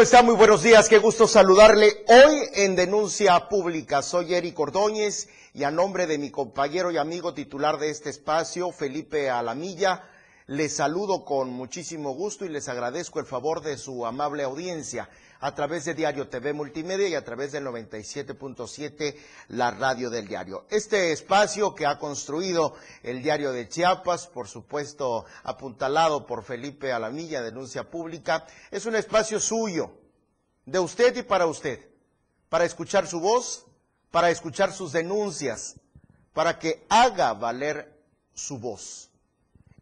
¿Cómo está? Muy buenos días, qué gusto saludarle hoy en Denuncia Pública. Soy Eric Ordóñez y a nombre de mi compañero y amigo titular de este espacio, Felipe Alamilla, les saludo con muchísimo gusto y les agradezco el favor de su amable audiencia a través de Diario TV Multimedia y a través del 97.7, la radio del diario. Este espacio que ha construido el diario de Chiapas, por supuesto apuntalado por Felipe Alamilla, denuncia pública, es un espacio suyo, de usted y para usted, para escuchar su voz, para escuchar sus denuncias, para que haga valer su voz.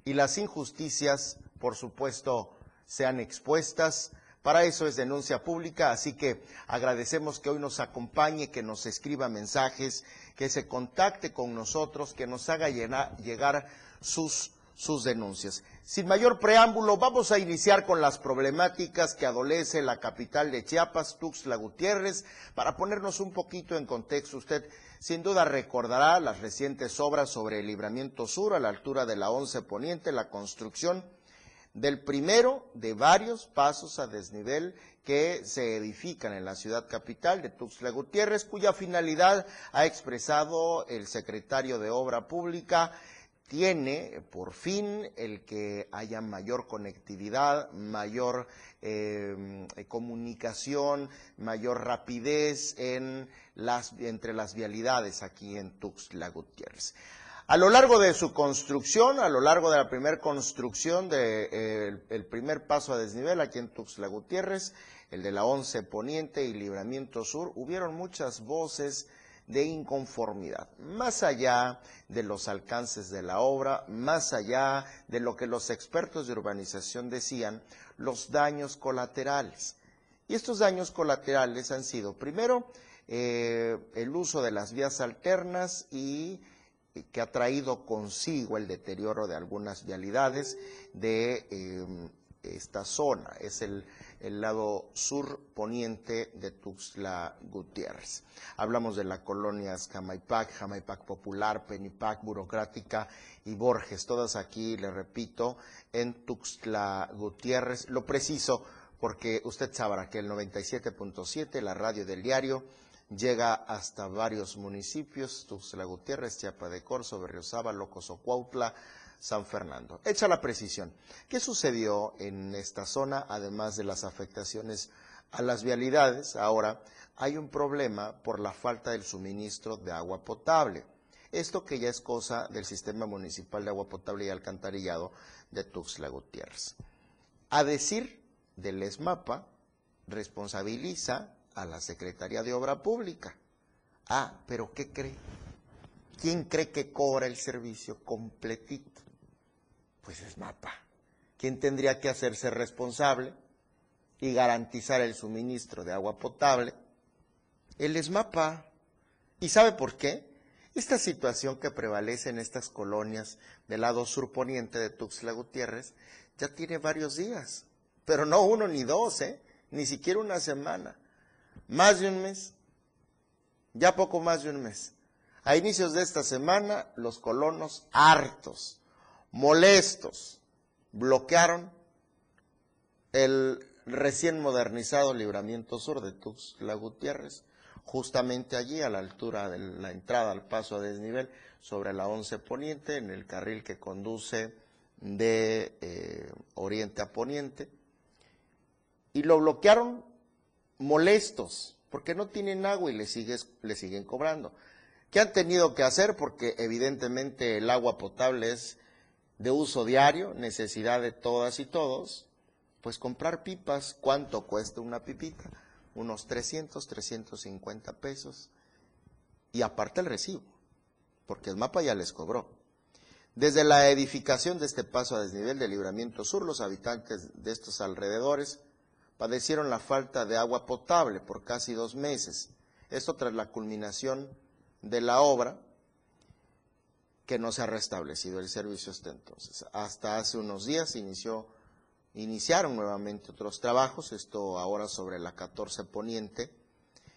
Y las injusticias, por supuesto, sean expuestas, para eso es denuncia pública, así que agradecemos que hoy nos acompañe, que nos escriba mensajes, que se contacte con nosotros, que nos haga llegar sus, sus denuncias. Sin mayor preámbulo, vamos a iniciar con las problemáticas que adolece la capital de Chiapas, Tuxtla Gutiérrez, para ponernos un poquito en contexto. Usted sin duda recordará las recientes obras sobre el libramiento sur a la altura de la 11 Poniente, la construcción del primero de varios pasos a desnivel que se edifican en la ciudad capital de Tuxtla Gutiérrez, cuya finalidad ha expresado el secretario de Obra Pública, tiene por fin el que haya mayor conectividad, mayor em, comunicación, mayor rapidez en las, entre las vialidades aquí en Tuxtla Gutiérrez. A lo largo de su construcción, a lo largo de la primera construcción del de, el primer paso a desnivel aquí en Tuxtla Gutiérrez, el de la 11 Poniente y Libramiento Sur, hubieron muchas voces de inconformidad, más allá de los alcances de la obra, más allá de lo que los expertos de urbanización decían, los daños colaterales. Y estos daños colaterales han sido, primero, eh, el uso de las vías alternas y que ha traído consigo el deterioro de algunas vialidades de em, esta zona. Es el, lado sur poniente de Tuxtla Gutiérrez. Hablamos de las colonias Jamaipac, Jamaipac Popular, Penipac, Burocrática y Borges, todas aquí, le repito, en Tuxtla Gutiérrez. Lo preciso porque usted sabrá que el 97.7, la radio del diario, llega hasta varios municipios, Tuxtla Gutiérrez, Chiapa de Corzo, Berriozaba, Locosocuautla, San Fernando. Hecha la precisión, ¿qué sucedió en esta zona, además de las afectaciones a las vialidades? Ahora hay un problema por la falta del suministro de agua potable. Esto que ya es cosa del Sistema Municipal de Agua Potable y Alcantarillado de Tuxtla Gutiérrez. A decir del ESMAPA, responsabiliza a la Secretaría de Obra Pública. Ah, pero ¿qué cree? ¿Quién cree que cobra el servicio completito? Pues es MAPA. ¿Quién tendría que hacerse responsable y garantizar el suministro de agua potable? Él es MAPA. ¿Y sabe por qué? Esta situación que prevalece en estas colonias del lado surponiente de Tuxtla Gutiérrez ya tiene varios días, pero no uno ni dos, ¿eh? ni siquiera una semana más de un mes, ya poco más de un mes. A inicios de esta semana, los colonos hartos, molestos, bloquearon el recién modernizado libramiento sur de Tuxtla Gutiérrez, justamente allí a la altura de la entrada al paso a desnivel sobre la 11 Poniente, en el carril que conduce de eh, oriente a poniente, y lo bloquearon molestos porque no tienen agua y le, sigues, le siguen cobrando. ¿Qué han tenido que hacer? Porque evidentemente el agua potable es de uso diario, necesidad de todas y todos, pues comprar pipas, ¿cuánto cuesta una pipita? Unos 300, 350 pesos. Y aparte el recibo, porque el mapa ya les cobró. Desde la edificación de este paso a desnivel de Libramiento Sur, los habitantes de estos alrededores padecieron la falta de agua potable por casi dos meses. Esto tras la culminación de la obra que no se ha restablecido el servicio hasta entonces. Hasta hace unos días iniciaron nuevamente otros trabajos, esto ahora sobre la 14 Poniente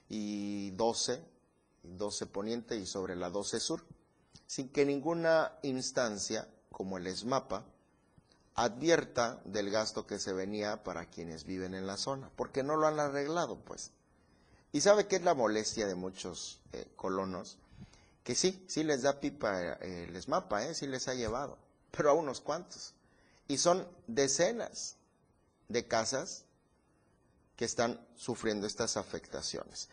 y 12, 12 Poniente y sobre la 12 Sur, sin que ninguna instancia, como el ESMAPA, advierta del gasto que se venía para quienes viven en la zona, porque no lo han arreglado, pues. Y sabe qué es la molestia de muchos eh, colonos, que sí, sí les da pipa eh, les mapa, eh, sí les ha llevado, pero a unos cuantos. Y son decenas de casas que están sufriendo estas afectaciones.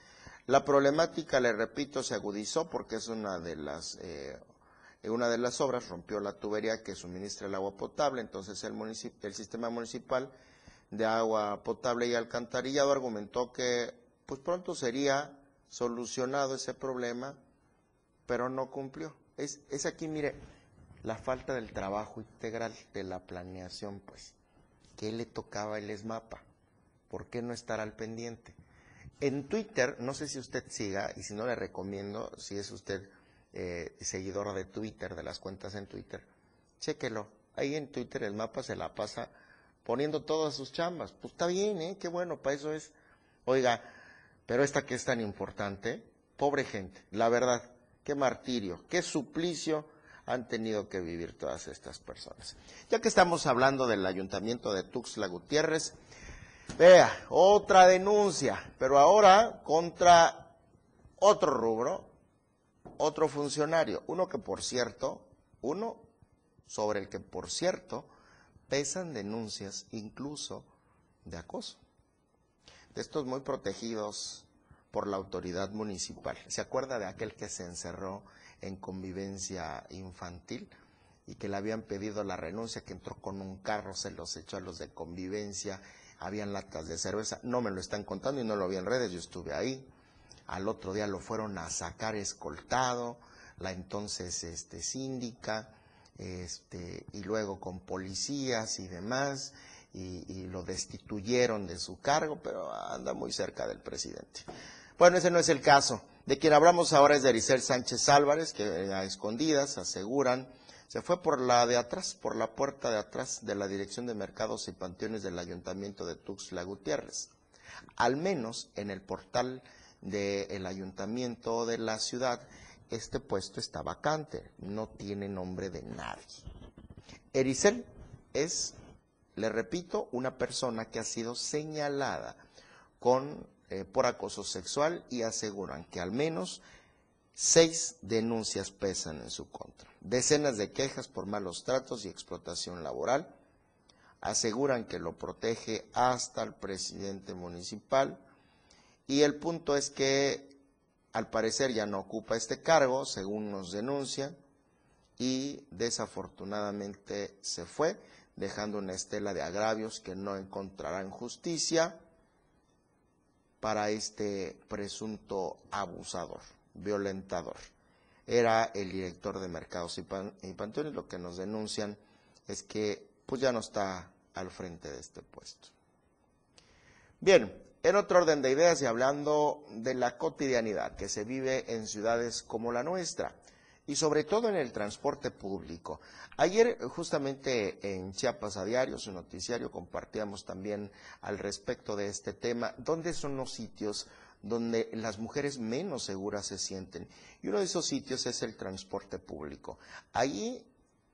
La problemática, le repito, se agudizó porque es una de las eh, una de las obras rompió la tubería que suministra el agua potable, entonces el, el sistema municipal de agua potable y alcantarillado argumentó que pues pronto sería solucionado ese problema, pero no cumplió. Es, es aquí, mire, la falta del trabajo integral de la planeación, pues. ¿Qué le tocaba el ESMAPA? ¿Por qué no estar al pendiente? En Twitter, no sé si usted siga, y si no le recomiendo, si es usted eh, seguidor de Twitter, de las cuentas en Twitter, chéquelo. Ahí en Twitter el mapa se la pasa poniendo todas sus chambas. Pues está bien, ¿eh? Qué bueno, para eso es. Oiga, pero esta que es tan importante, pobre gente, la verdad, qué martirio, qué suplicio han tenido que vivir todas estas personas. Ya que estamos hablando del ayuntamiento de Tuxtla Gutiérrez, vea, otra denuncia, pero ahora contra otro rubro, otro funcionario, uno que por cierto, uno sobre el que por cierto pesan denuncias incluso de acoso. De estos muy protegidos por la autoridad municipal. ¿Se acuerda de aquel que se encerró en convivencia infantil y que le habían pedido la renuncia, que entró con un carro, se los echó a los de convivencia, habían latas de cerveza, no me lo están contando y no lo vi en redes, yo estuve ahí. Al otro día lo fueron a sacar escoltado, la entonces este, síndica, este, y luego con policías y demás, y, lo destituyeron de su cargo, pero anda muy cerca del presidente. Bueno, ese no es el caso. De quien hablamos ahora es de Ericel Sánchez Álvarez, que a escondidas aseguran se fue por la de atrás, por la puerta de atrás de la Dirección de Mercados y Panteones del Ayuntamiento de Tuxtla Gutiérrez. Al menos en el portal del Ayuntamiento de la ciudad, este puesto está vacante, no tiene nombre de nadie. Ericel es, le repito, una persona que ha sido señalada con eh, por acoso sexual y aseguran que al menos seis denuncias pesan en su contra. Decenas de quejas por malos tratos y explotación laboral. Aseguran que lo protege hasta el presidente municipal. Y el punto es que al parecer ya no ocupa este cargo, según nos denuncian, y desafortunadamente se fue, dejando una estela de agravios que no encontrarán justicia para este presunto abusador, violentador. Era el director de Mercados y, y lo que nos denuncian es que pues ya no está al frente de este puesto. Bien, en otro orden de ideas y hablando de la cotidianidad que se vive en ciudades como la nuestra, y sobre todo en el transporte público. Ayer justamente en Chiapas a Diario, su noticiario, compartíamos también al respecto de este tema, dónde son los sitios donde las mujeres menos seguras se sienten. Y uno de esos sitios es el transporte público. Allí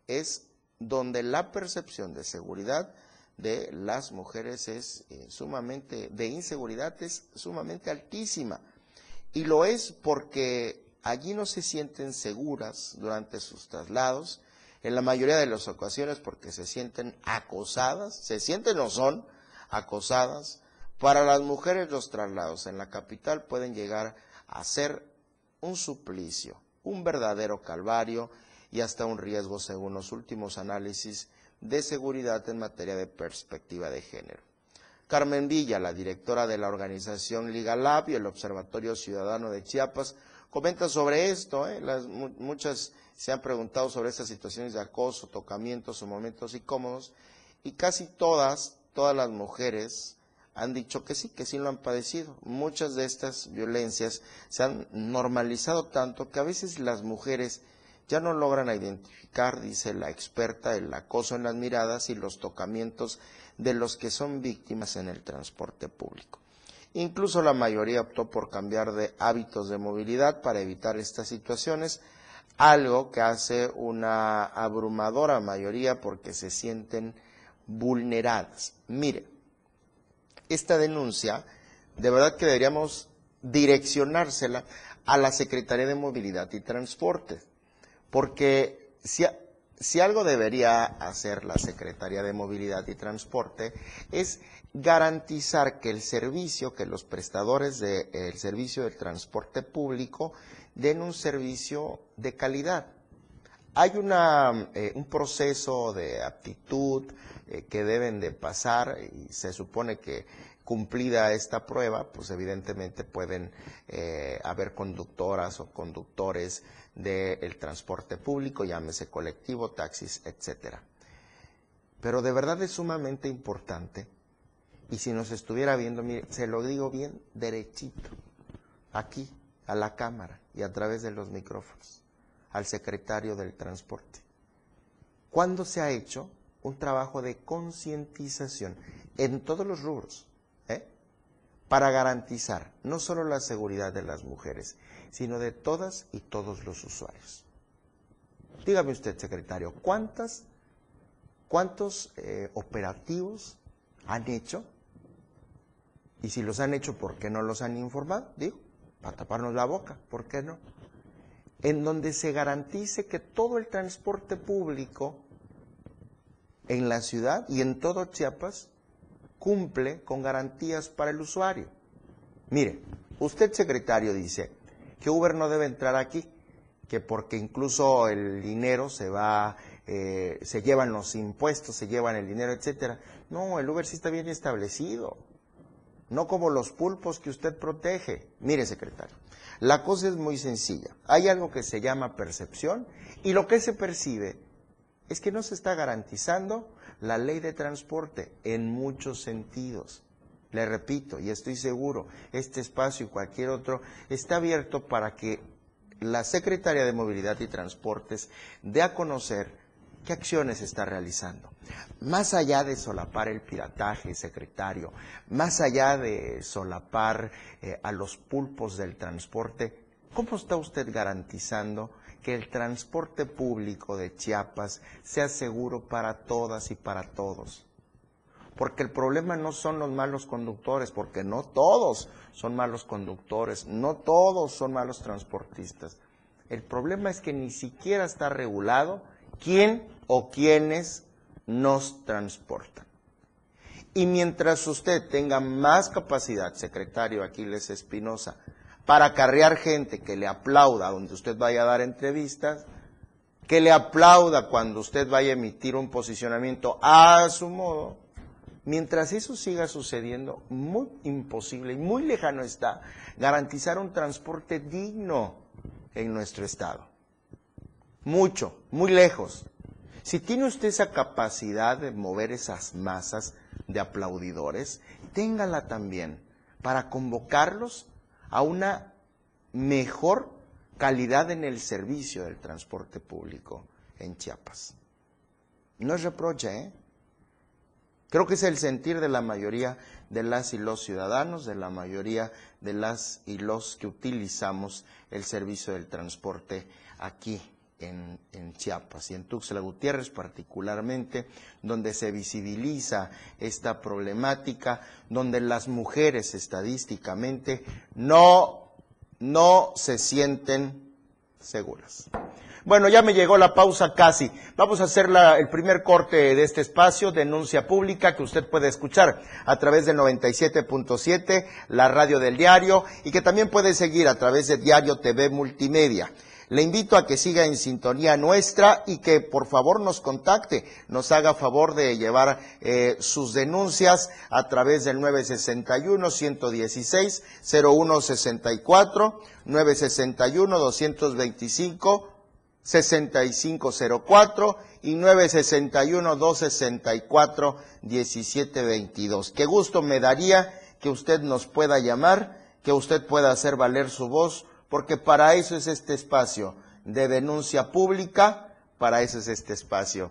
es donde la percepción de seguridad de las mujeres es eh, sumamente, de inseguridad es sumamente altísima. Y lo es porque allí no se sienten seguras durante sus traslados, en la mayoría de las ocasiones porque se sienten acosadas, se sienten o son acosadas. Para las mujeres los traslados en la capital pueden llegar a ser un suplicio, un verdadero calvario y hasta un riesgo según los últimos análisis de seguridad en materia de perspectiva de género. Carmen Villa, la directora de la organización Liga Lab y el Observatorio Ciudadano de Chiapas, comenta sobre esto. ¿eh? Muchas se han preguntado sobre estas situaciones de acoso, tocamientos o momentos incómodos y casi todas, todas las mujeres han dicho que sí, que sí lo han padecido. Muchas de estas violencias se han normalizado tanto que a veces las mujeres ya no logran identificar, dice la experta, el acoso en las miradas y los tocamientos de los que son víctimas en el transporte público. Incluso la mayoría optó por cambiar de hábitos de movilidad para evitar estas situaciones, algo que hace una abrumadora mayoría porque se sienten vulneradas. Mire, esta denuncia, de verdad que deberíamos direccionársela a la Secretaría de Movilidad y Transporte, porque si, algo debería hacer la Secretaría de Movilidad y Transporte es garantizar que el servicio, que los prestadores del servicio del transporte público den un servicio de calidad. Hay eh, un proceso de aptitud eh, que deben de pasar y se supone que cumplida esta prueba, pues evidentemente pueden eh, haber conductoras o conductores del transporte público, llámese colectivo, taxis, etcétera. Pero de verdad es sumamente importante, y si nos estuviera viendo, mire, se lo digo bien derechito, aquí, a la Cámara y a través de los micrófonos, al secretario del transporte. ¿Cuándo se ha hecho un trabajo de concientización en todos los rubros? ¿eh? Para garantizar no solo la seguridad de las mujeres, sino de todas y todos los usuarios. Dígame usted, secretario, ¿cuántas, ¿cuántos eh, operativos han hecho? Y si los han hecho, ¿por qué no los han informado? Digo para taparnos la boca, ¿por qué no? En donde se garantice que todo el transporte público en la ciudad y en todo Chiapas cumple con garantías para el usuario. Mire, usted secretario dice que Uber no debe entrar aquí, que porque incluso el dinero se va, eh, se llevan los impuestos, se llevan el dinero, etcétera. No, el Uber sí está bien establecido no como los pulpos que usted protege. Mire, secretario, la cosa es muy sencilla. Hay algo que se llama percepción y lo que se percibe es que no se está garantizando la ley de transporte en muchos sentidos. Le repito, y estoy seguro, este espacio y cualquier otro está abierto para que la Secretaría de Movilidad y Transportes dé a conocer ¿Qué acciones está realizando? Más allá de solapar el pirataje, secretario, más allá de solapar eh, a los pulpos del transporte, ¿cómo está usted garantizando que el transporte público de Chiapas sea seguro para todas y para todos? Porque el problema no son los malos conductores, porque no todos son malos conductores, no todos son malos transportistas. El problema es que ni siquiera está regulado quién o quienes nos transportan. Y mientras usted tenga más capacidad, secretario Aquiles Espinosa, para acarrear gente que le aplauda donde usted vaya a dar entrevistas, que le aplauda cuando usted vaya a emitir un posicionamiento a su modo, mientras eso siga sucediendo, muy imposible y muy lejano está garantizar un transporte digno en nuestro estado. Mucho, muy lejos. Si tiene usted esa capacidad de mover esas masas de aplaudidores, téngala también para convocarlos a una mejor calidad en el servicio del transporte público en Chiapas. No es reproche, ¿eh? Creo que es el sentir de la mayoría de las y los ciudadanos, de la mayoría de las y los que utilizamos el servicio del transporte aquí en, Chiapas y en Tuxtla Gutiérrez particularmente, donde se visibiliza esta problemática, donde las mujeres estadísticamente no, no se sienten seguras. Bueno, ya me llegó la pausa casi. Vamos a hacer el primer corte de este espacio, denuncia pública, que usted puede escuchar a través del 97.7, la radio del diario, y que también puede seguir a través de Diario TV Multimedia. Le invito a que siga en sintonía nuestra y que por favor nos contacte, nos haga favor de llevar eh, sus denuncias a través del 961-116-0164, 961-225. 6504 y 961-264-1722. Qué gusto me daría que usted nos pueda llamar, que usted pueda hacer valer su voz porque para eso es este espacio de denuncia pública, para eso es este espacio.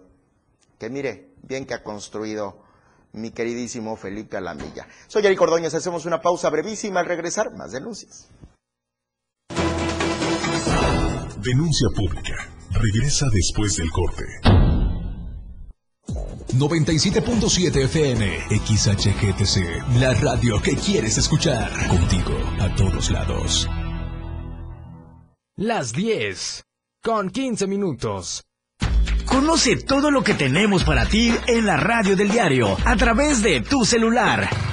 Que mire, bien que ha construido mi queridísimo Felipe Alamilla. Soy Eric Ordóñez, hacemos una pausa brevísima al regresar, más denuncias. Denuncia pública. Regresa después del corte. 97.7 FM, XHGTC, la radio que quieres escuchar. Contigo a todos lados. Las 10, con 15 minutos. Conoce todo lo que tenemos para ti en la radio del diario a través de tu celular.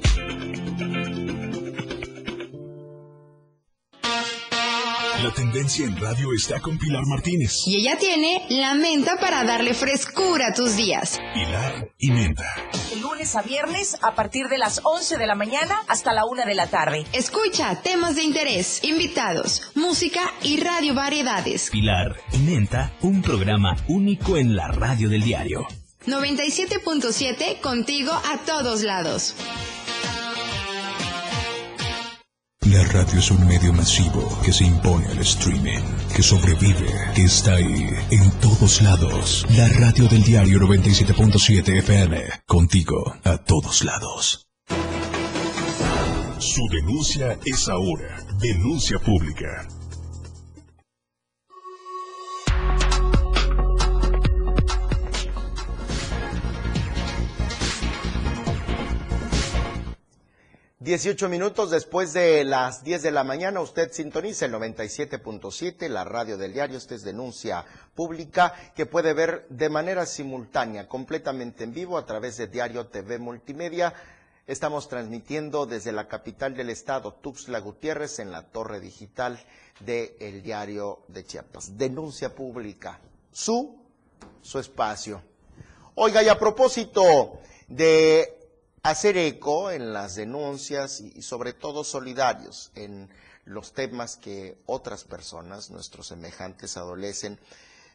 La tendencia en radio está con Pilar Martínez. Y ella tiene la menta para darle frescura a tus días. Pilar y menta. El lunes a viernes a partir de las 11 de la mañana hasta la 1 de la tarde. Escucha temas de interés, invitados, música y radio variedades. Pilar y menta, un programa único en la radio del diario. 97.7 contigo a todos lados. La radio es un medio masivo que se impone al streaming, que sobrevive, que está ahí, en todos lados. La radio del diario 97.7 FM, contigo a todos lados. Su denuncia es ahora. Denuncia pública. Dieciocho minutos después de las 10 de la mañana, usted sintoniza el 97.7, la radio del diario. Esta es denuncia pública que puede ver de manera simultánea, completamente en vivo a través de Diario TV Multimedia. Estamos transmitiendo desde la capital del estado, Tuxtla Gutiérrez, en la torre digital de El Diario de Chiapas. Denuncia pública, su, su espacio. Oiga, y a propósito de hacer eco en las denuncias y, sobre todo solidarios en los temas que otras personas, nuestros semejantes, adolecen,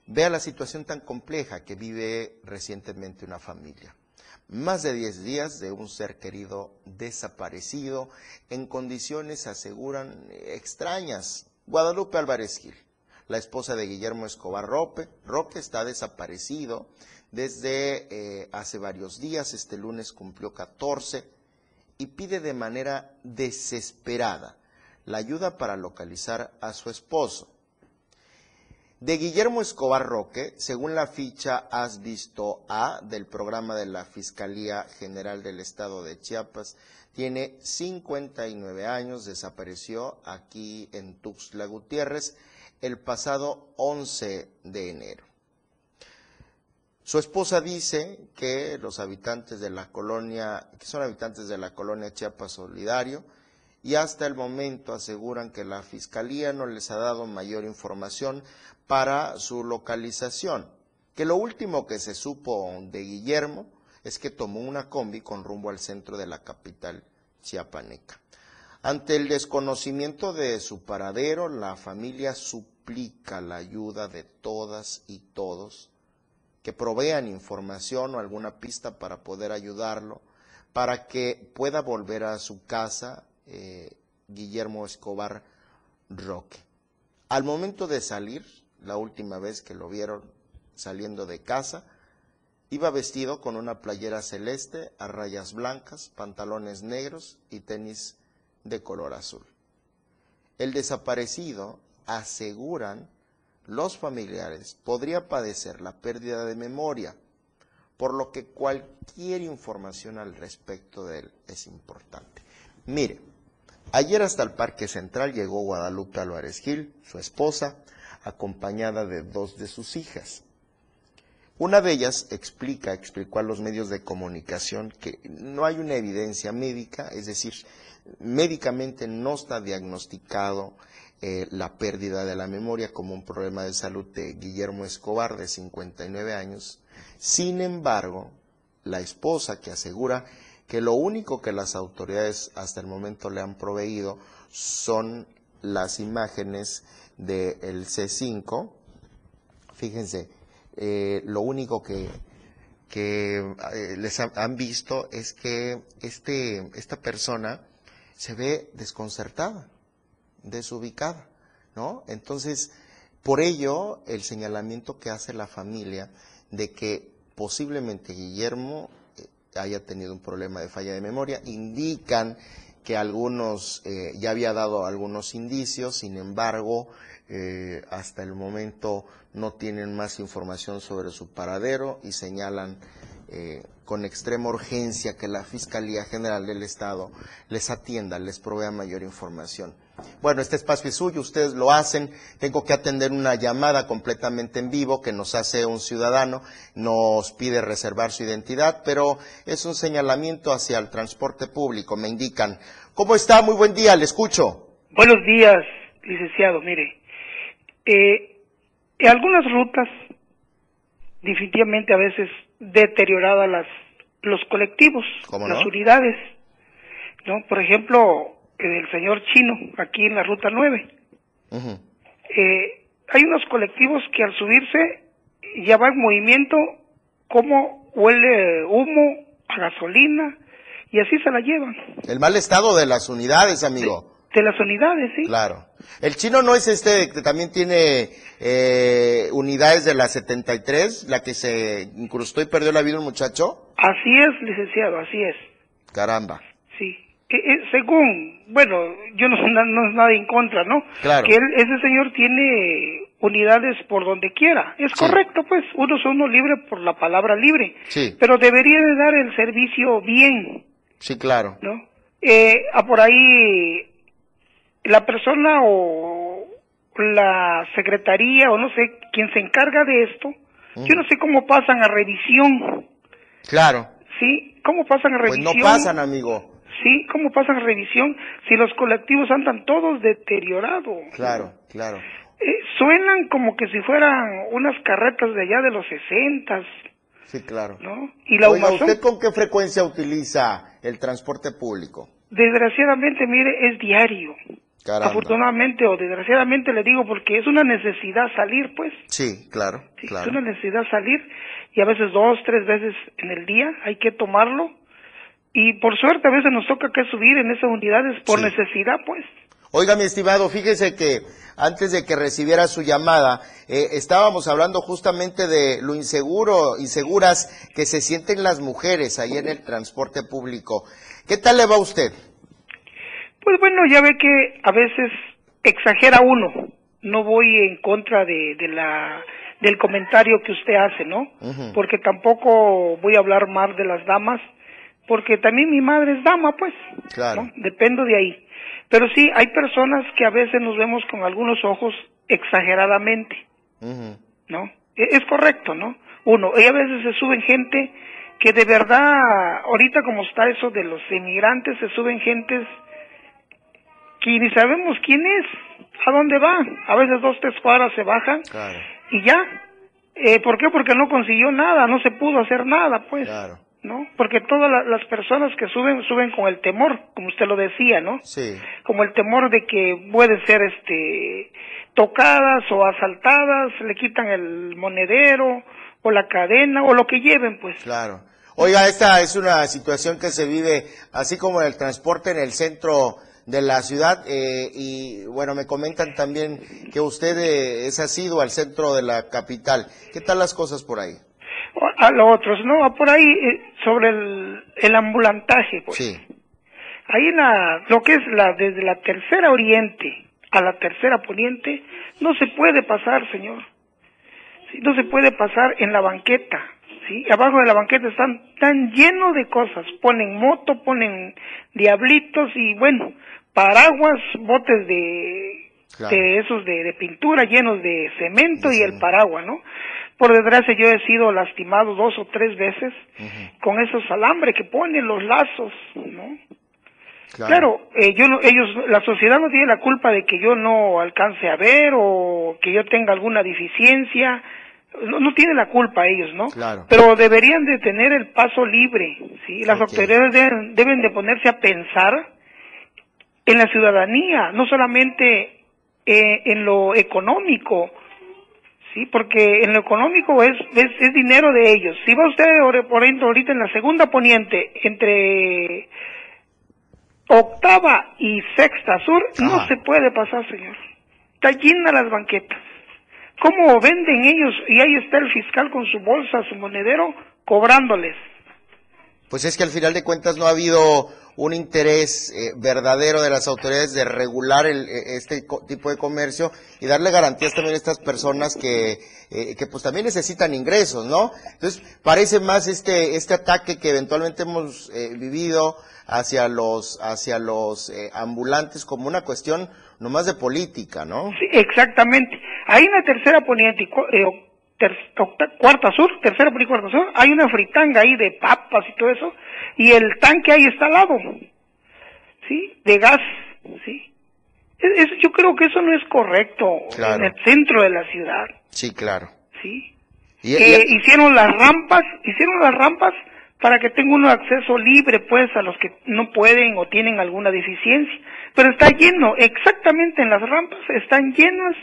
vea la situación tan compleja que vive recientemente una familia. Más de 10 días de un ser querido desaparecido en condiciones, aseguran, extrañas. Guadalupe Álvarez Gil, la esposa de Guillermo Escobar Roque, Roque está desaparecido desde eh, hace varios días, este lunes cumplió 14, y pide de manera desesperada la ayuda para localizar a su esposo. De Guillermo Escobar Roque, según la ficha Has visto A del programa de la Fiscalía General del Estado de Chiapas, tiene 59 años, desapareció aquí en Tuxtla Gutiérrez el pasado 11 de enero. Su esposa dice que los habitantes de la colonia, que son habitantes de la colonia Chiapas Solidario, y hasta el momento aseguran que la fiscalía no les ha dado mayor información para su localización. Que lo último que se supo de Guillermo es que tomó una combi con rumbo al centro de la capital chiapaneca. Ante el desconocimiento de su paradero, la familia suplica la ayuda de todas y todos que provean información o alguna pista para poder ayudarlo, para que pueda volver a su casa eh, Guillermo Escobar Roque. Al momento de salir, la última vez que lo vieron, saliendo de casa. Iba vestido con una playera celeste a rayas blancas, pantalones negros y tenis de color azul. El desaparecido, aseguran los familiares, podría padecer la pérdida de memoria, por lo que cualquier información al respecto de él es importante. Mire, ayer hasta el Parque Central llegó Guadalupe Álvarez Gil, su esposa, acompañada de dos de sus hijas. Una de ellas explica, explicó a los medios de comunicación que no hay una evidencia médica, es decir, médicamente no está diagnosticado eh, la pérdida de la memoria como un problema de salud de Guillermo Escobar, de 59 años. Sin embargo, la esposa que asegura que lo único que las autoridades hasta el momento le han proveído son las imágenes del C5. Fíjense, eh, lo único que, que eh, les han visto es que este, esta persona se ve desconcertada, desubicada, ¿no? Entonces, por ello, el señalamiento que hace la familia de que posiblemente Guillermo eh, haya tenido un problema de falla de memoria, indican que algunos, ya había dado algunos indicios, sin embargo, eh, hasta el momento no tienen más información sobre su paradero y señalan eh, con extrema urgencia que la Fiscalía General del Estado les atienda, les provea mayor información. Bueno, este espacio es suyo, ustedes lo hacen. Tengo que atender una llamada completamente en vivo que nos hace un ciudadano, nos pide reservar su identidad, pero es un señalamiento hacia el transporte público. Me indican, ¿cómo está? Muy buen día, le escucho. Buenos días, licenciado. Mire, eh, en algunas rutas, definitivamente a veces deterioradas las, los colectivos, las unidades, ¿no? Por ejemplo, el señor Chino, aquí en la ruta 9. eh, hay unos colectivos que al subirse ya va en movimiento como huele humo a gasolina y así se la llevan. El mal estado de las unidades, amigo de las unidades, sí. Claro. El chino no es este que también tiene eh, unidades de la 73, la que se incrustó y perdió la vida un muchacho. Así es, licenciado, así es. Caramba. Sí. Eh, según, bueno, yo no, no es nada en contra, ¿no? Claro. Que ese señor tiene unidades por donde quiera. Es correcto, pues, uno es uno libre por la palabra libre. Sí. Pero debería de dar el servicio bien. Sí, claro. ¿No? Eh, a por ahí la persona o la secretaría o no sé quién se encarga de esto, yo no sé cómo pasan a revisión. Claro. Sí, cómo pasan a revisión. Pues no pasan, amigo. Sí, cómo pasan revisión si los colectivos andan todos deteriorados. Claro, claro. Eh, suenan como que si fueran unas carretas de allá de los sesentas. Sí, claro. ¿No? Y la Oiga, ¿usted con qué frecuencia utiliza el transporte público? Desgraciadamente, mire, es diario. Afortunadamente o desgraciadamente le digo porque es una necesidad salir, pues. Sí, claro, Es una necesidad salir y a veces dos, tres veces en el día hay que tomarlo y por suerte a veces nos toca que subir en esas unidades por necesidad, pues. Oiga, mi estimado, fíjese que antes de que recibiera su llamada, eh, estábamos hablando justamente de lo inseguro, inseguras que se sienten las mujeres ahí en el transporte público. ¿Qué tal le va a usted? Pues bueno, ya ve que a veces exagera uno. No voy en contra de, de la del comentario que usted hace, ¿no? Porque tampoco voy a hablar mal de las damas, porque también mi madre es dama, pues. Claro. Dependo de ahí. Pero sí, hay personas que a veces nos vemos con algunos ojos exageradamente, ¿no? E, es correcto, ¿no? Uno, y a veces se suben gente que de verdad, ahorita como está eso de los emigrantes, se suben gentes y ni sabemos quién es, a dónde va. A veces dos, tres cuadras se bajan y ya. Eh, ¿Por qué? Porque no consiguió nada, no se pudo hacer nada, pues. ¿No? Porque todas las personas que suben, suben con el temor, como usted lo decía, ¿no? Sí. Como el temor de que pueden ser, este, tocadas o asaltadas, le quitan el monedero o la cadena o lo que lleven, pues. Claro. Oiga, esta es una situación que se vive así como en el transporte en el centro de la ciudad eh, y bueno, me comentan también que usted eh, es asiduo al centro de la capital. ¿Qué tal las cosas por ahí? A los otros, no, por ahí eh, sobre el, el ambulantaje, pues. Sí. Ahí en la, lo que es la, desde la tercera oriente a la tercera poniente, no se puede pasar, señor. Sí, no se puede pasar en la banqueta. ¿sí? Abajo de la banqueta están tan llenos de cosas. Ponen moto, ponen diablitos y bueno, paraguas, botes de, de esos de, de, pintura llenos de cemento y el paraguas, ¿no? Por desgracia yo he sido lastimado dos o tres veces con esos alambres que ponen los lazos, ¿no? Claro, eh, yo no, ellos, la sociedad no tiene la culpa de que yo no alcance a ver o que yo tenga alguna deficiencia, no, no tiene la culpa ellos, ¿no? Claro. Pero deberían de tener el paso libre, ¿sí? Las autoridades deben, deben de ponerse a pensar en la ciudadanía, no solamente eh, en lo económico, sí, porque en lo económico es, es, es dinero de ellos. Si va usted, por ejemplo, ahorita en la segunda poniente, entre octava y sexta sur, no se puede pasar, señor. Está llena las banquetas. ¿Cómo venden ellos? Y ahí está el fiscal con su bolsa, su monedero, cobrándoles. Pues es que al final de cuentas no ha habido un interés eh, verdadero de las autoridades de regular el, este tipo de comercio y darle garantías también a estas personas que, eh, que pues también necesitan ingresos, ¿no? Entonces parece más este, este ataque que eventualmente hemos eh, vivido hacia los, hacia los ambulantes como una cuestión nomás de política, ¿no? Sí, exactamente. Hay una tercera poniente cuarta sur, tercera y cuarta sur, hay una fritanga ahí de papas y todo eso, y el tanque ahí está al lado, ¿sí? De gas, ¿sí? Es, yo creo que eso no es correcto en el centro de la ciudad. Sí, claro. Sí. que hicieron las rampas, hicieron las rampas para que tenga uno acceso libre, pues, a los que no pueden o tienen alguna deficiencia. Pero está lleno, exactamente en las rampas, están llenas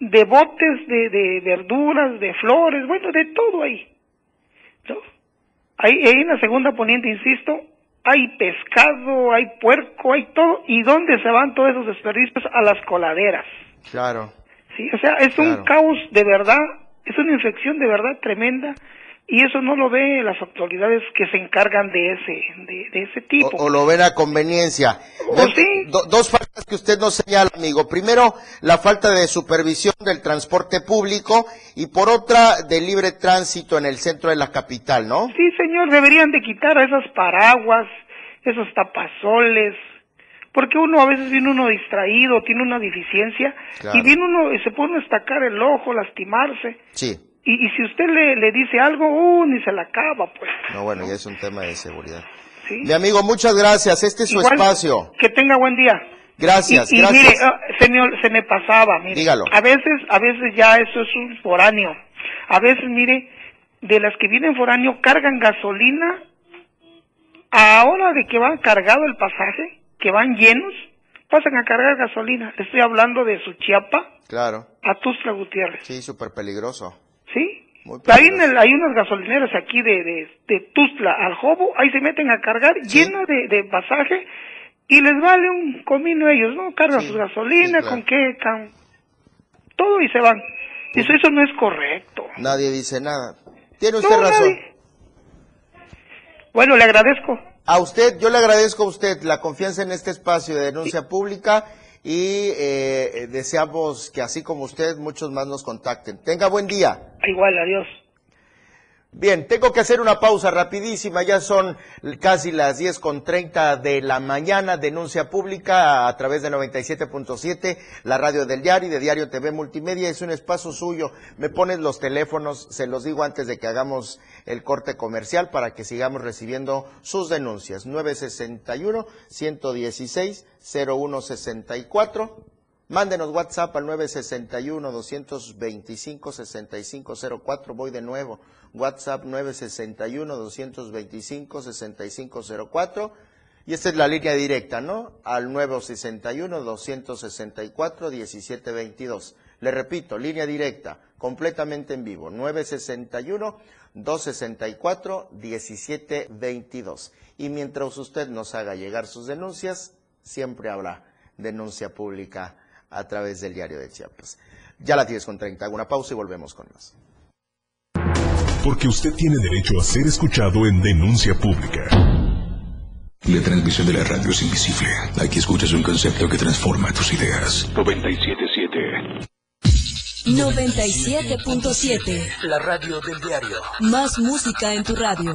de botes de, de verduras, de flores, bueno, de todo ahí. ¿no? Ahí, ahí en la segunda poniente, insisto, hay pescado, hay puerco, hay todo. ¿Y dónde se van todos esos desperdicios? A las coladeras. Claro. Sí, o sea, es un caos de verdad, es una infección de verdad tremenda y eso no lo ve las autoridades que se encargan de ese de, ese tipo. O, lo ven a conveniencia. dos faltas que usted nos señala, amigo. Primero, la falta de supervisión del transporte público y por otra, de libre tránsito en el centro de la capital, ¿no? Sí, señor, deberían de quitar a esas paraguas, esos tapazoles, porque uno a veces viene uno distraído, tiene una deficiencia y viene uno y se pone a estacar el ojo, lastimarse. Sí. Y, y si usted le, le dice algo, uh, ni se la acaba, pues. No, bueno, ya es un tema de seguridad. ¿Sí? Mi amigo, muchas gracias. Este es su espacio. Que tenga buen día. Gracias, y, y gracias. mire, señor, se me pasaba, mire. Dígalo. A veces, a veces ya eso es un foráneo. A veces, mire, de las que vienen foráneo cargan gasolina a hora de que van cargado el pasaje, que van llenos, pasan a cargar gasolina. Estoy hablando de Suchiapa. Claro. A Tuzla Gutiérrez. Sí, súper peligroso. ¿Sí? Ahí en el, hay unas gasolineras aquí de, de, de Tuzla al Jobo, ahí se meten a cargar lleno de, de pasaje y les vale un comino ellos, ¿no? Cargan su gasolina, con qué, con todo y se van. Eso, eso no es correcto. Nadie dice nada. Tiene usted razón. Bueno, le agradezco. A usted, yo le agradezco a usted la confianza en este espacio de denuncia pública y eh, deseamos que así como usted, muchos más nos contacten. Tenga buen día. Igual, adiós. Bien, tengo que hacer una pausa rapidísima, ya son casi las 10 con 30 de la mañana, denuncia pública a través de 97.7, la radio del diario y de Diario TV Multimedia, es un espacio suyo, me ponen los teléfonos, se los digo antes de que hagamos el corte comercial para que sigamos recibiendo sus denuncias, 961-116-0164, Mándenos WhatsApp al 961-225-6504. Voy de nuevo. WhatsApp 961-225-6504. Y esta es la línea directa, ¿no? Al 961-264-1722. Le repito, línea directa, completamente en vivo. 961-264-1722. Y mientras usted nos haga llegar sus denuncias, siempre habrá denuncia pública a través del diario de Chiapas. Ya la tienes con 30. Hago una pausa y volvemos con más. Porque usted tiene derecho a ser escuchado en denuncia pública. La transmisión de la radio es invisible. Aquí escuchas un concepto que transforma tus ideas. 977. 97.7. La radio del diario. Más música en tu radio.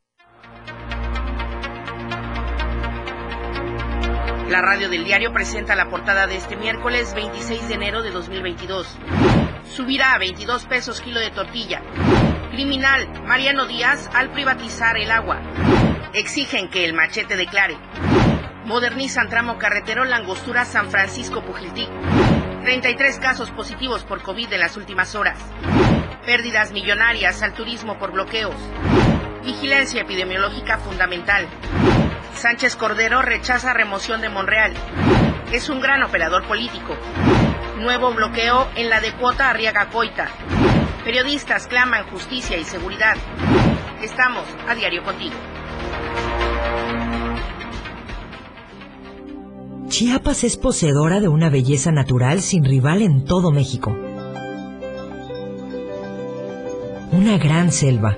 La radio del diario presenta la portada de este miércoles 26 de enero de 2022. Subirá a 22 pesos kilo de tortilla. Criminal Mariano Díaz al privatizar el agua. Exigen que el machete declare. Modernizan tramo carretero Langostura San Francisco Pujiltic. 33 casos positivos por COVID en las últimas horas. Pérdidas millonarias al turismo por bloqueos. Vigilancia epidemiológica fundamental. Sánchez Cordero rechaza remoción de Monreal. Es un gran operador político. Nuevo bloqueo en la de cuota Arriaga Coita. Periodistas claman justicia y seguridad. Estamos a diario contigo. Chiapas es poseedora de una belleza natural sin rival en todo México. Una gran selva,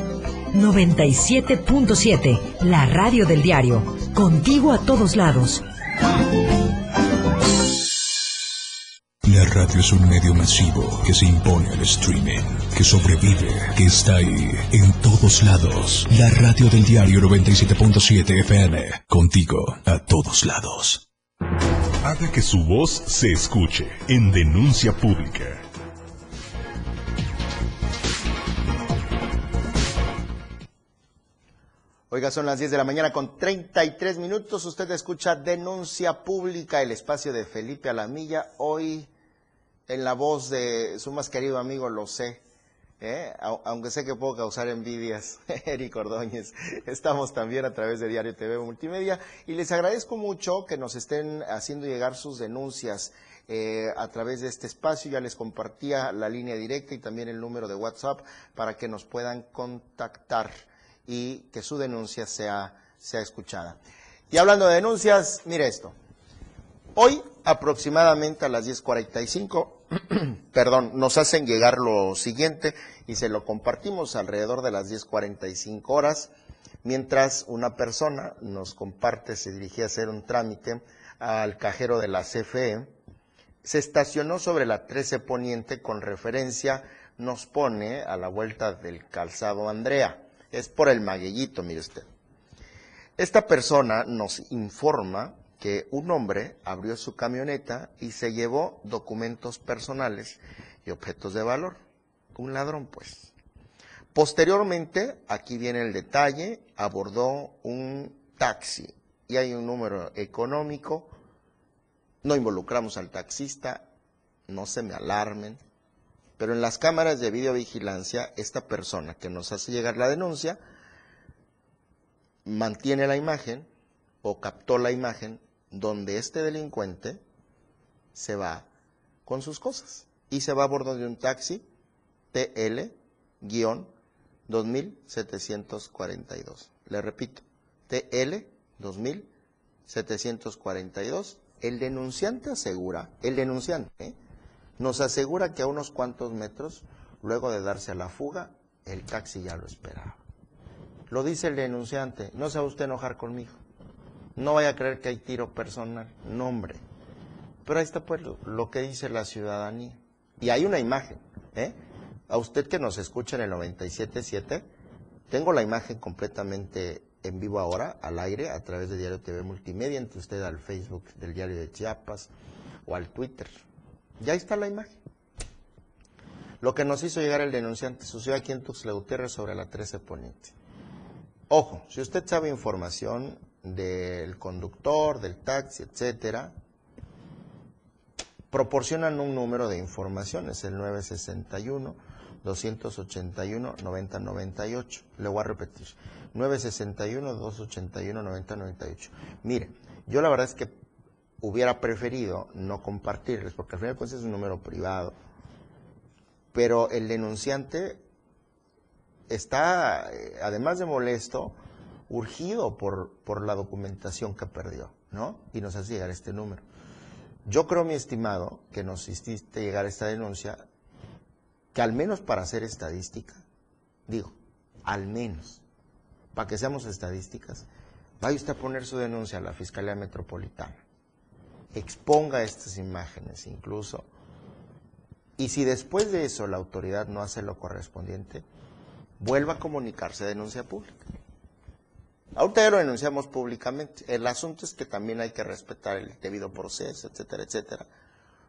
97.7, la radio del diario, contigo a todos lados. La radio es un medio masivo que se impone al streaming, que sobrevive, que está ahí, en todos lados. La radio del diario 97.7 FM, contigo a todos lados. Haga que su voz se escuche en denuncia pública. Oiga, son las 10 de la mañana con 33 minutos. Usted escucha Denuncia Pública, el espacio de Felipe Alamilla. Hoy en la voz de su más querido amigo, lo sé. ¿eh? Aunque sé que puedo causar envidias, Eric Ordóñez. Estamos también a través de Diario TV Multimedia y les agradezco mucho que nos estén haciendo llegar sus denuncias. Eh, a través de este espacio. Ya les compartía la línea directa y también el número de WhatsApp para que nos puedan contactar y que su denuncia sea, sea escuchada. Y hablando de denuncias, mire esto. Hoy, aproximadamente a las 10.45, perdón, nos hacen llegar lo siguiente y se lo compartimos alrededor de las 10.45 horas, mientras una persona nos comparte, se dirigía a hacer un trámite al cajero de la CFE, se estacionó sobre la 13 Poniente con referencia, nos pone a la vuelta del calzado Andrea es por el maguellito, mire usted. Esta persona nos informa que un hombre abrió su camioneta y se llevó documentos personales y objetos de valor. Un ladrón, pues. Posteriormente, aquí viene el detalle, abordó un taxi y hay un número económico. No involucramos al taxista, no se me alarmen, pero en las cámaras de videovigilancia, esta persona que nos hace llegar la denuncia mantiene la imagen o captó la imagen donde este delincuente se va con sus cosas y se va a bordo de un taxi TL-2742. Le repito, TL-2742. 742. El denunciante asegura, el denunciante nos asegura que a unos cuantos metros, luego de darse a la fuga, el taxi ya lo esperaba. Lo dice el denunciante, no se va usted enojar conmigo. No vaya a creer que hay tiro personal. No, hombre. Pero ahí está pues lo, que dice la ciudadanía. Y hay una imagen. ¿eh? A usted que nos escucha en el 97.7, tengo la imagen completamente en vivo ahora, al aire, a través de Diario TV Multimedia, entre usted al Facebook del Diario de Chiapas o al Twitter. Ya está la imagen. Lo que nos hizo llegar el denunciante sucedió aquí en Tuxtla Gutiérrez sobre la 13 Poniente. Ojo, si usted sabe información del conductor, del taxi, etcétera, proporcionan un número de informaciones, el 961 281 9098. Le voy a repetir. 961 281 9098. Mire, yo la verdad es que hubiera preferido no compartirles, porque al final pues es un número privado. Pero el denunciante está, eh, además de molesto, urgido por, por la documentación que perdió, ¿no? Y nos hace llegar este número. Yo creo, mi estimado, que nos hiciste llegar esta denuncia, que al menos para hacer estadística, digo, al menos, para que seamos estadísticas, vaya usted a poner su denuncia a la Fiscalía Metropolitana. Exponga estas imágenes incluso. Y si después de eso la autoridad no hace lo correspondiente, vuelva a comunicarse denuncia pública. Ahorita ya lo denunciamos públicamente. El asunto es que también hay que respetar el debido proceso, etcétera, etcétera.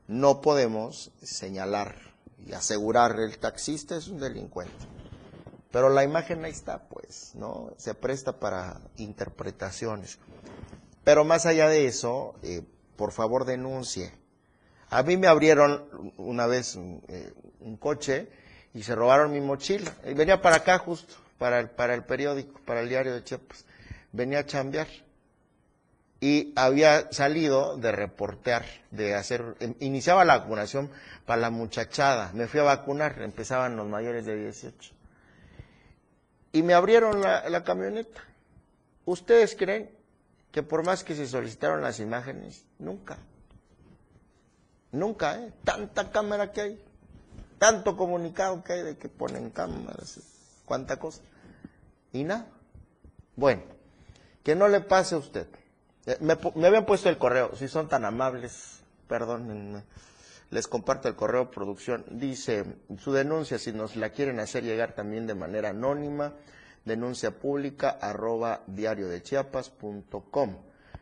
No podemos señalar y asegurar el taxista es un delincuente. Pero la imagen ahí está, pues, ¿no? Se presta para interpretaciones. Pero más allá de eso, eh, por favor denuncie. A mí me abrieron una vez eh, un coche y se robaron mi mochila. Y venía para acá justo, para el, para el periódico, para el diario de Chiapas venía a chambear y había salido de reportear, de hacer, em, iniciaba la vacunación para la muchachada, me fui a vacunar, empezaban los mayores de 18. Y me abrieron la camioneta. ¿Ustedes creen que por más que se solicitaron las imágenes, nunca, nunca, ¿eh? Tanta cámara que hay, tanto comunicado que hay de que ponen cámaras, cuánta cosa, y nada. Bueno, que no le pase a usted. Eh, me, habían puesto el correo, si son tan amables, perdónenme. Les comparto el correo producción. Dice su denuncia, si nos la quieren hacer llegar también de manera anónima, denuncia pública arroba diario de chiapas.com.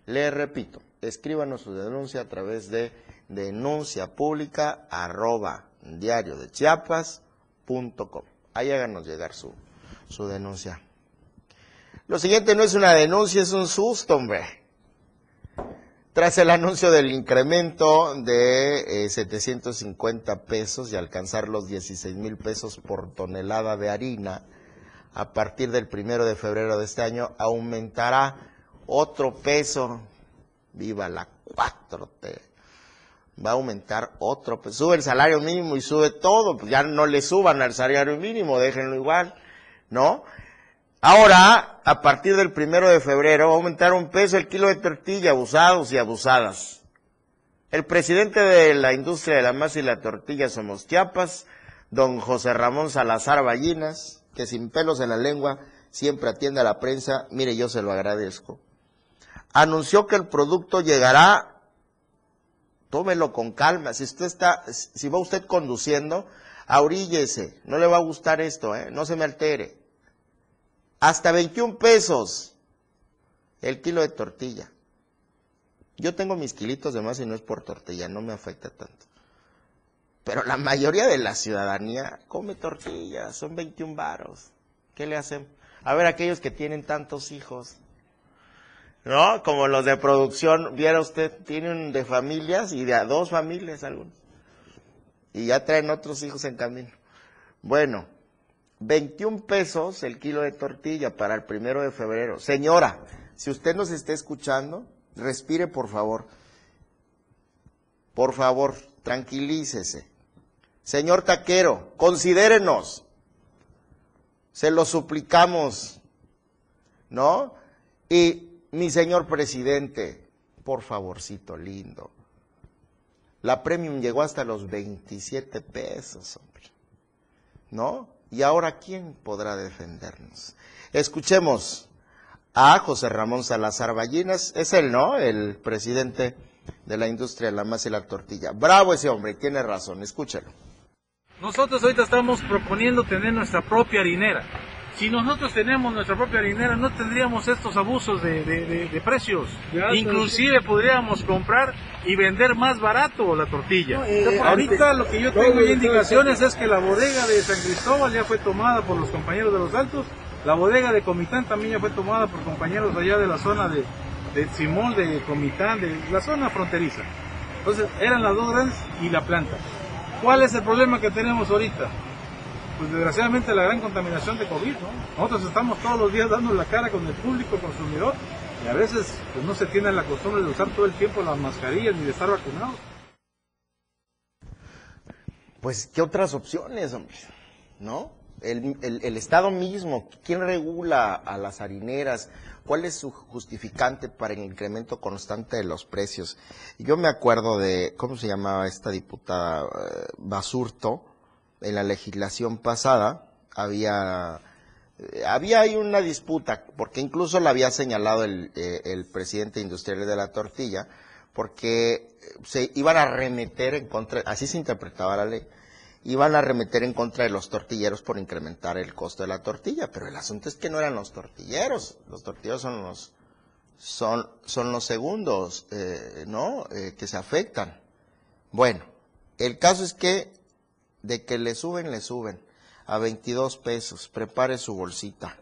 Le repito, escríbanos su denuncia a través de denuncia pública arroba diario de chiapas.com. Ahí háganos llegar su, denuncia. Lo siguiente no es una denuncia, es un susto, hombre. Tras el anuncio del incremento de 750 eh, pesos y alcanzar los 16 mil pesos por tonelada de harina, a partir del primero de febrero de este año aumentará otro peso. Viva la 4T. Va a aumentar otro peso. Sube el salario mínimo y sube todo. Pues ya no le suban al salario mínimo, déjenlo igual, ¿no? Ahora, a partir del primero de febrero, va a aumentar un peso el kilo de tortilla, abusados y abusadas. El presidente de la industria de la masa y la tortilla Somos Chiapas, don José Ramón Salazar Ballinas, que sin pelos en la lengua siempre atiende a la prensa, mire, yo se lo agradezco, anunció que el producto llegará, tómelo con calma, si usted está, si va usted conduciendo, auríllese, no le va a gustar esto, ¿eh? no se me altere hasta 21 pesos el kilo de tortilla. Yo tengo mis kilitos de más y no es por tortilla, no me afecta tanto. Pero la mayoría de la ciudadanía come tortillas, son 21 varos. ¿Qué le hacen? A ver, aquellos que tienen tantos hijos, ¿no? Como los de producción, viera usted, tienen de familias y de dos familias algunos. Y ya traen otros hijos en camino. Bueno, 21 pesos el kilo de tortilla para el primero de febrero. Señora, si usted nos está escuchando, respire por favor. Por favor, tranquilícese. Señor taquero, considérenos. Se lo suplicamos. ¿No? Y mi señor presidente, por favorcito lindo. La premium llegó hasta los 27 pesos, hombre. ¿No? Y ahora, ¿quién podrá defendernos? Escuchemos a José Ramón Salazar Ballinas. Es él, ¿no? El presidente de la industria de la masa y la tortilla. Bravo ese hombre, tiene razón. Escúchelo. Nosotros ahorita estamos proponiendo tener nuestra propia harinera. Si nosotros tenemos nuestra propia harinera, no tendríamos estos abusos de, precios. Inclusive podríamos comprar y vender más barato la tortilla. Eh, ahorita lo que yo tengo indicaciones es que la bodega de San Cristóbal ya fue tomada por los compañeros de los Altos, la bodega de Comitán también ya fue tomada por compañeros allá de la zona de, de Simón, de Comitán, de la zona fronteriza. Entonces eran las dos grandes y la planta. ¿Cuál es el problema que tenemos ahorita? Pues desgraciadamente la gran contaminación de COVID, ¿no? Nosotros estamos todos los días dando la cara con el público consumidor y a veces pues, no se tiene la costumbre de usar todo el tiempo las mascarillas ni de estar vacunados. Pues, ¿qué otras opciones, hombre? ¿No? El, el, Estado mismo, ¿quién regula a las harineras? ¿Cuál es su justificante para el incremento constante de los precios? Yo me acuerdo de, ¿cómo se llamaba esta diputada? Eh, Basurto, en la legislación pasada, había, eh, había ahí una disputa, porque incluso la había señalado eh, el presidente industrial de la tortilla, porque se iban a remeter en contra, así se interpretaba la ley, iban a remeter en contra de los tortilleros por incrementar el costo de la tortilla, pero el asunto es que no eran los tortilleros, los tortilleros son los son, son los segundos, eh, ¿no? Eh, que se afectan. Bueno, el caso es que de que le suben, le suben a 22 pesos. Prepare su bolsita.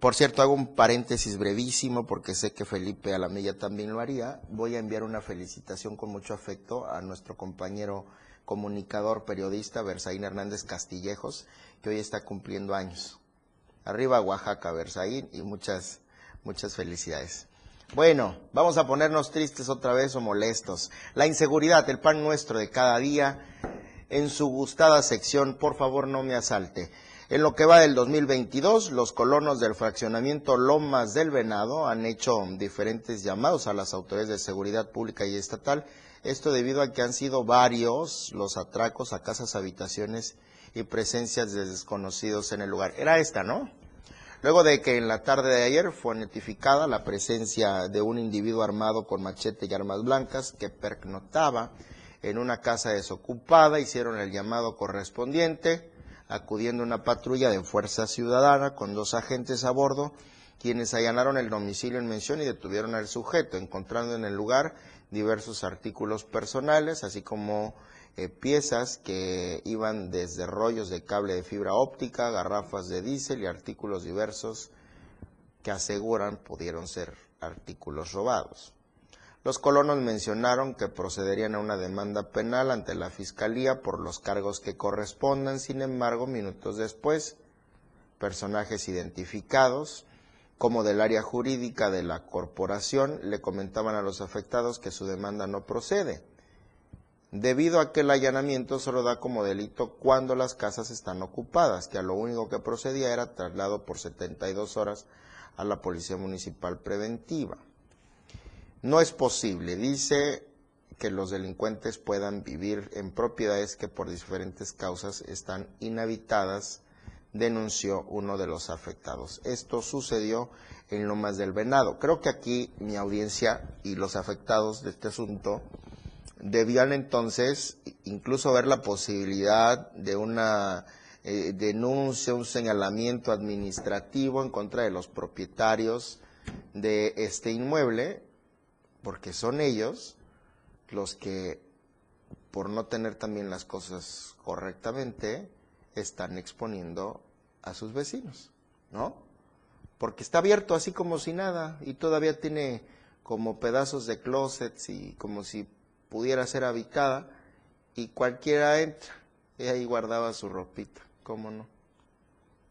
Por cierto, hago un paréntesis brevísimo porque sé que Felipe Alamilla también lo haría. Voy a enviar una felicitación con mucho afecto a nuestro compañero comunicador, periodista, Versaín Hernández Castillejos, que hoy está cumpliendo años. Arriba Oaxaca, Versaín, y muchas, muchas felicidades. Bueno, vamos a ponernos tristes otra vez o molestos. La inseguridad, el pan nuestro de cada día, en su gustada sección, por favor no me asalte. En lo que va del 2022, los colonos del fraccionamiento Lomas del Venado han hecho diferentes llamados a las autoridades de seguridad pública y estatal. Esto debido a que han sido varios los atracos a casas, habitaciones y presencias de desconocidos en el lugar. Era esta, ¿no? Luego de que en la tarde de ayer fue notificada la presencia de un individuo armado con machete y armas blancas que pernoctaba en una casa desocupada, hicieron el llamado correspondiente acudiendo una patrulla de Fuerza Ciudadana con dos agentes a bordo, quienes allanaron el domicilio en mención y detuvieron al sujeto, encontrando en el lugar diversos artículos personales, así como eh, piezas que iban desde rollos de cable de fibra óptica, garrafas de diésel y artículos diversos que aseguran pudieron ser artículos robados. Los colonos mencionaron que procederían a una demanda penal ante la Fiscalía por los cargos que correspondan, sin embargo, minutos después, personajes identificados como del área jurídica de la corporación le comentaban a los afectados que su demanda no procede, debido a que el allanamiento solo da como delito cuando las casas están ocupadas, que a lo único que procedía era traslado por 72 horas a la Policía Municipal Preventiva. No es posible, dice, que los delincuentes puedan vivir en propiedades que por diferentes causas están inhabitadas, denunció uno de los afectados. Esto sucedió en Lomas del Venado. Creo que aquí mi audiencia y los afectados de este asunto debían entonces incluso ver la posibilidad de una eh, denuncia, un señalamiento administrativo en contra de los propietarios de este inmueble porque son ellos los que, por no tener también las cosas correctamente, están exponiendo a sus vecinos, ¿no? Porque está abierto así como si nada y todavía tiene como pedazos de closets y como si pudiera ser habitada y cualquiera entra y ahí guardaba su ropita, ¿cómo no?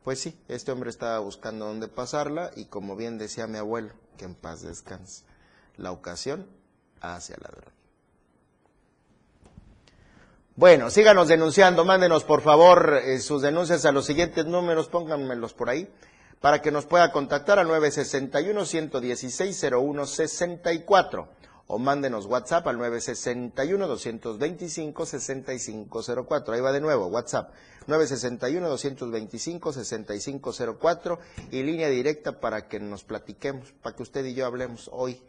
Pues sí, este hombre estaba buscando dónde pasarla y como bien decía mi abuelo, que en paz descanse la ocasión hacia la droga. Bueno, síganos denunciando, mándenos por favor eh, sus denuncias a los siguientes números, pónganmelos por ahí, para que nos pueda contactar al 961-116-0164 o mándenos WhatsApp al 961-225-6504. Ahí va de nuevo, WhatsApp 961-225-6504 y línea directa para que nos platiquemos, para que usted y yo hablemos hoy.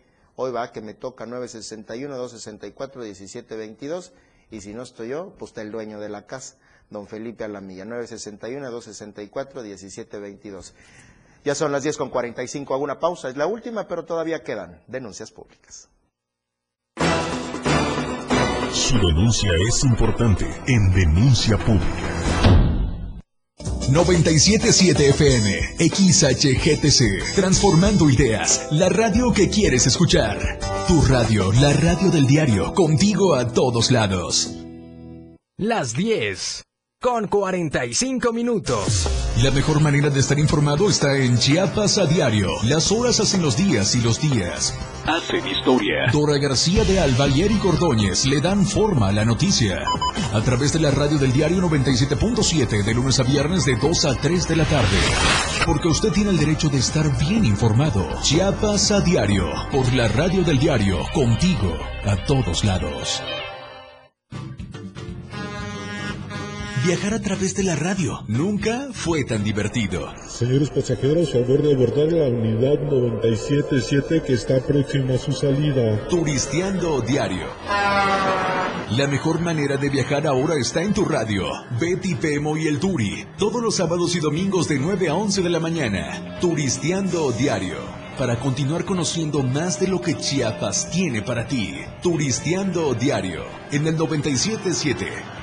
Hoy va que me toca 961-264-1722 y si no estoy yo, pues está el dueño de la casa, don Felipe Alamilla, 961-264-1722. Ya son las 10 con 45, hago una pausa, es la última, pero todavía quedan denuncias públicas. Su denuncia es importante en Denuncia Pública. 977 FM, XHGTC, transformando ideas, la radio que quieres escuchar. Tu radio, la radio del diario, contigo a todos lados. Las 10 con 45 minutos. La mejor manera de estar informado está en Chiapas a diario. Las horas hacen los días y los días hacen historia. Dora García de Alba y Eric Ordóñez le dan forma a la noticia. A través de la radio del diario 97.7 de lunes a viernes de 2 a 3 de la tarde. Porque usted tiene el derecho de estar bien informado. Chiapas a diario. Por la radio del diario. Contigo. A todos lados. Viajar a través de la radio nunca fue tan divertido. Señores pasajeros, favor de abordar la unidad 977 que está próxima a su salida. Turisteando diario. La mejor manera de viajar ahora está en tu radio. Betty Pemo y el Turi. Todos los sábados y domingos de 9 a 11 de la mañana. Turisteando diario. Para continuar conociendo más de lo que Chiapas tiene para ti. Turisteando diario. En el 977.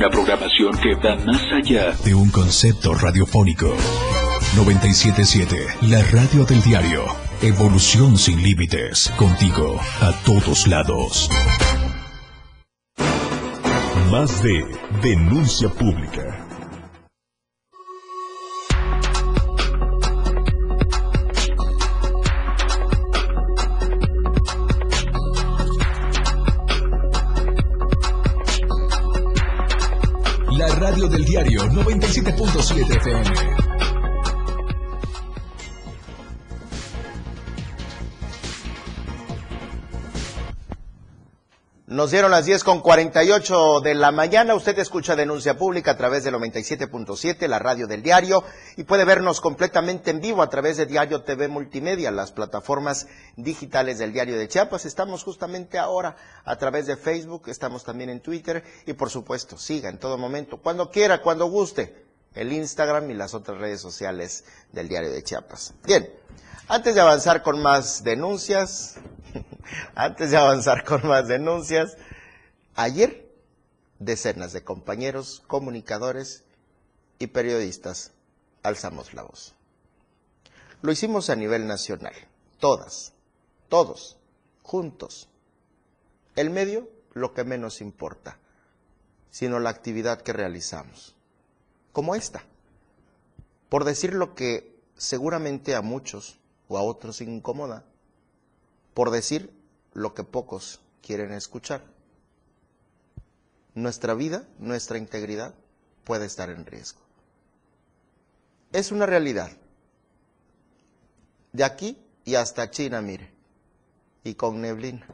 Una programación que va más allá de un concepto radiofónico. 977, la radio del diario. Evolución sin límites. Contigo a todos lados. Más de denuncia pública. 97.7 FM. Nos dieron las 10 con 48 de la mañana. Usted escucha denuncia pública a través del 97.7, la radio del diario, y puede vernos completamente en vivo a través de Diario TV Multimedia, las plataformas digitales del diario de Chiapas. Estamos justamente ahora a través de Facebook, estamos también en Twitter y por supuesto, siga en todo momento, cuando quiera, cuando guste, el Instagram y las otras redes sociales del diario de Chiapas. Bien, antes de avanzar con más denuncias, antes de avanzar con más denuncias, ayer decenas de compañeros, comunicadores y periodistas alzamos la voz. Lo hicimos a nivel nacional, todas, todos, juntos. El medio, lo que menos importa, sino la actividad que realizamos, como esta, por decir lo que seguramente a muchos o a otros incomoda, por decir lo que pocos quieren escuchar. Nuestra vida, nuestra integridad puede estar en riesgo. Es una realidad. De aquí y hasta China, mire, y con neblina.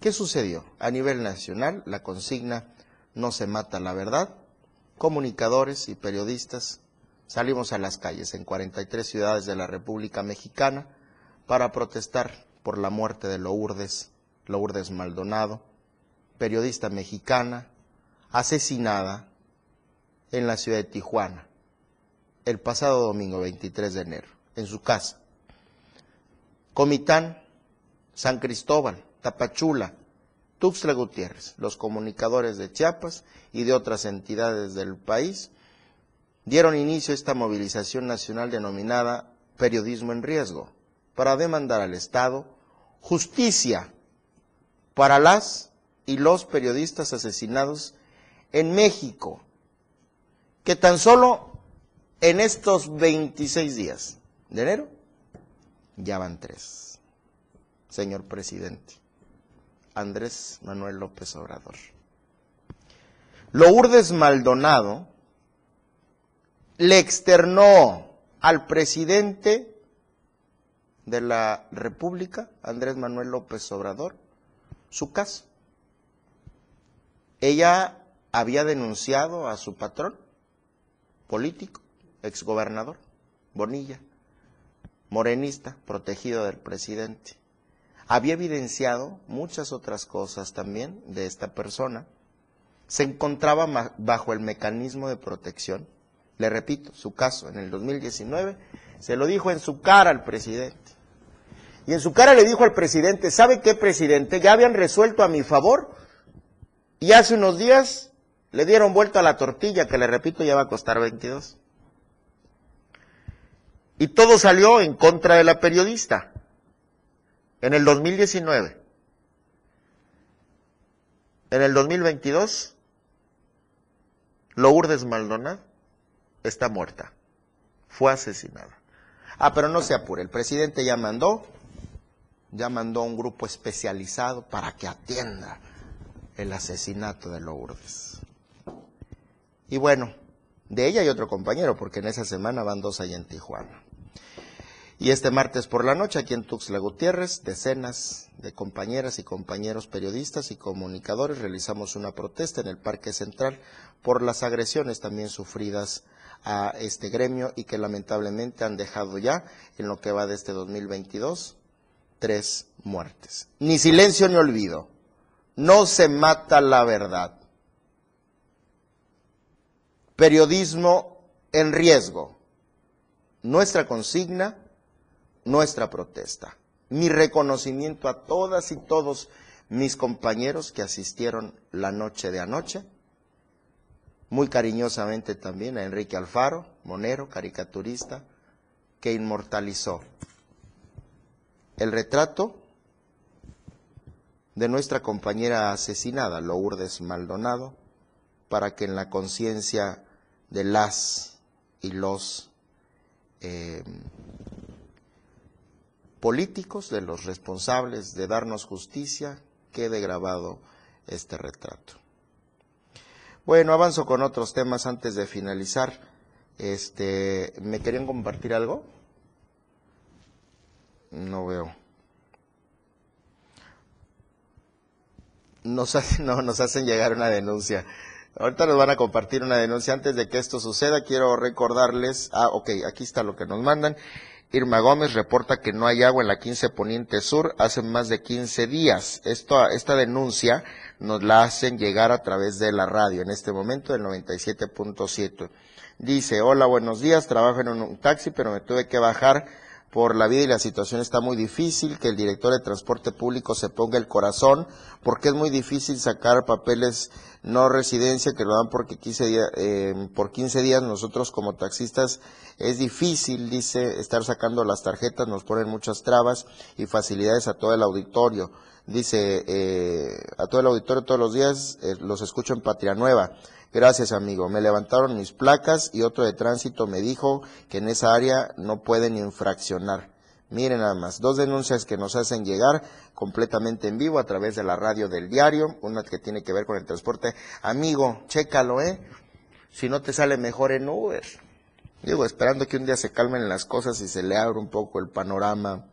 ¿Qué sucedió? A nivel nacional, la consigna no se mata la verdad. Comunicadores y periodistas salimos a las calles en 43 ciudades de la República Mexicana para protestar por la muerte de Lourdes, Lourdes Maldonado, periodista mexicana, asesinada en la ciudad de Tijuana el pasado domingo 23 de enero, en su casa. Comitán, San Cristóbal, Tapachula, Tuxtla Gutiérrez, los comunicadores de Chiapas y de otras entidades del país dieron inicio a esta movilización nacional denominada Periodismo en Riesgo para demandar al Estado justicia para las y los periodistas asesinados en México, que tan solo en estos 26 días de enero ya van tres. Señor presidente, Andrés Manuel López Obrador. Lourdes Maldonado le externó al presidente de la República, Andrés Manuel López Obrador, su caso. Ella había denunciado a su patrón político, exgobernador, Bonilla, morenista, protegido del presidente. Había evidenciado muchas otras cosas también de esta persona. Se encontraba bajo el mecanismo de protección. Le repito, su caso en el 2019 se lo dijo en su cara al presidente. Y en su cara le dijo al presidente, ¿sabe qué, presidente? Ya habían resuelto a mi favor y hace unos días le dieron vuelta a la tortilla, que le repito ya va a costar 22. Y todo salió en contra de la periodista. En el 2019. En el 2022, Lourdes Maldonado está muerta. Fue asesinada. Ah, pero no se apure, el presidente ya mandó, ya mandó un grupo especializado para que atienda el asesinato de Lourdes. Y bueno, de ella y otro compañero, porque en esa semana van dos allá en Tijuana. Y este martes por la noche, aquí en Tuxtla Gutiérrez, decenas de compañeras y compañeros periodistas y comunicadores realizamos una protesta en el Parque Central por las agresiones también sufridas a este gremio y que lamentablemente han dejado ya, en lo que va de este 2022, tres muertes. Ni silencio ni olvido. No se mata la verdad. Periodismo en riesgo. Nuestra consigna, nuestra protesta. Mi reconocimiento a todas y todos mis compañeros que asistieron la noche de anoche. Muy cariñosamente también a Enrique Alfaro, monero, caricaturista, que inmortalizó el retrato de nuestra compañera asesinada, Lourdes Maldonado, para que en la conciencia de las y los eh, políticos, de los responsables de darnos justicia, quede grabado este retrato. Bueno, avanzo con otros temas antes de finalizar. Este, ¿me querían compartir algo? No veo. nos hacen, no, nos hacen llegar una denuncia. Ahorita nos van a compartir una denuncia. Antes de que esto suceda, quiero recordarles, ah, ok, aquí está lo que nos mandan. Irma Gómez reporta que no hay agua en la 15 Poniente Sur hace más de 15 días. Esto, esta denuncia nos la hacen llegar a través de la radio, en este momento del 97.7. Dice, hola, buenos días, trabajo en un taxi, pero me tuve que bajar por la vida y la situación está muy difícil, que el director de transporte público se ponga el corazón, porque es muy difícil sacar papeles no residencia que lo dan porque 15 eh, por 15 días nosotros como taxistas es difícil, dice, estar sacando las tarjetas, nos ponen muchas trabas y facilidades a todo el auditorio. Dice, eh, a todo el auditorio todos los días eh, los escucho en Patria Nueva. Gracias, amigo. Me levantaron mis placas y otro de tránsito me dijo que en esa área no pueden infraccionar. Miren nada más, dos denuncias que nos hacen llegar completamente en vivo a través de la radio del diario, una que tiene que ver con el transporte. Amigo, chécalo, ¿eh? Si no te sale mejor en Uber. Digo, esperando que un día se calmen las cosas y se le abra un poco el panorama,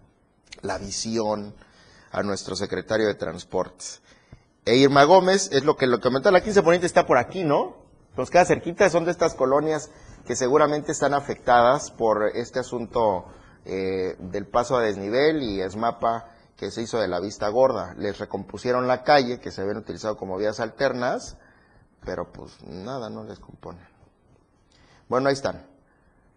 la visión a nuestro secretario de Transportes. E Irma Gómez, es lo que lo comentó, la 15 Poniente está por aquí, ¿no? Nos queda cerquita, son de estas colonias que seguramente están afectadas por este asunto eh, del paso a desnivel y ESMAPA que se hizo de la vista gorda. Les recompusieron la calle, que se habían utilizado como vías alternas, pero pues nada, no les compone. Bueno, ahí están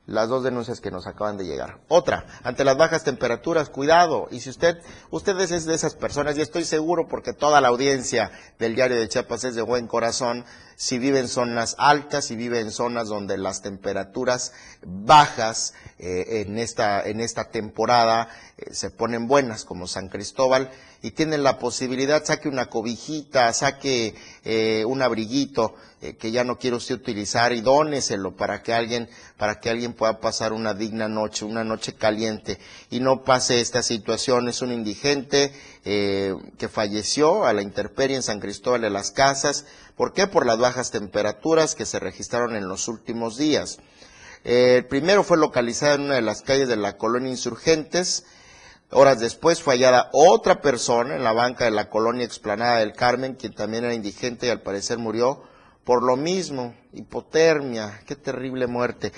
las dos denuncias que nos acaban de llegar. Otra, ante las bajas temperaturas, cuidado. Y si usted, ustedes es de esas personas, y estoy seguro porque toda la audiencia del diario de Chiapas es de buen corazón, si vive en zonas altas, si vive en zonas donde las temperaturas bajas eh, en, esta, en esta temporada eh, se ponen buenas, como San Cristóbal, y tienen la posibilidad, saque una cobijita, saque eh, un abriguito eh, que ya no quiere usted utilizar y dóneselo para que alguien, para que alguien pueda pasar una digna noche, una noche caliente y no pase esta situación. Es un indigente que falleció a la intemperie en San Cristóbal de las Casas. ¿Por qué? Por las bajas temperaturas que se registraron en los últimos días. el primero fue localizado en una de las calles de la colonia Insurgentes, Horas después fue hallada otra persona en la banca de la colonia explanada del Carmen, quien también era indigente y al parecer murió por lo mismo, hipotermia, qué terrible muerte.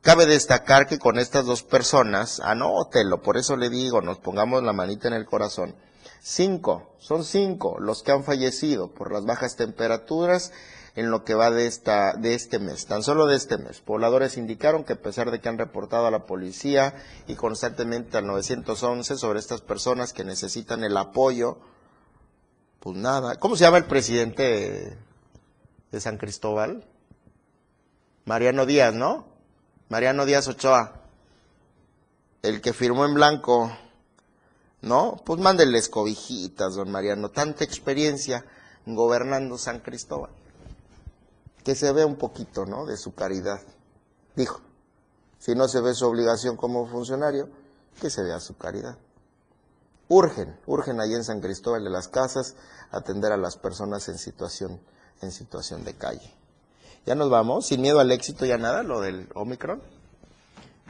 Cabe destacar que con estas dos personas, anótelo, por eso le digo, nos pongamos la manita en el corazón. Cinco, son cinco los que han fallecido por las bajas temperaturas en lo que va de, esta, de este mes, tan solo de este mes. Pobladores indicaron que a pesar de que han reportado a la policía y constantemente al 911 sobre estas personas que necesitan el apoyo, pues nada. ¿Cómo se llama el presidente de San Cristóbal? Mariano Díaz, ¿no? Mariano Díaz Ochoa. El que firmó en blanco, ¿no? Pues mándenles cobijitas, don Mariano. Tanta experiencia gobernando San Cristóbal que se vea un poquito, ¿no? De su caridad. Dijo, si no se ve su obligación como funcionario, que se vea su caridad. Urgen, urgen allí en San Cristóbal de las Casas atender a las personas en situación, en situación de calle. Ya nos vamos, sin miedo al éxito, ya nada, lo del Omicron.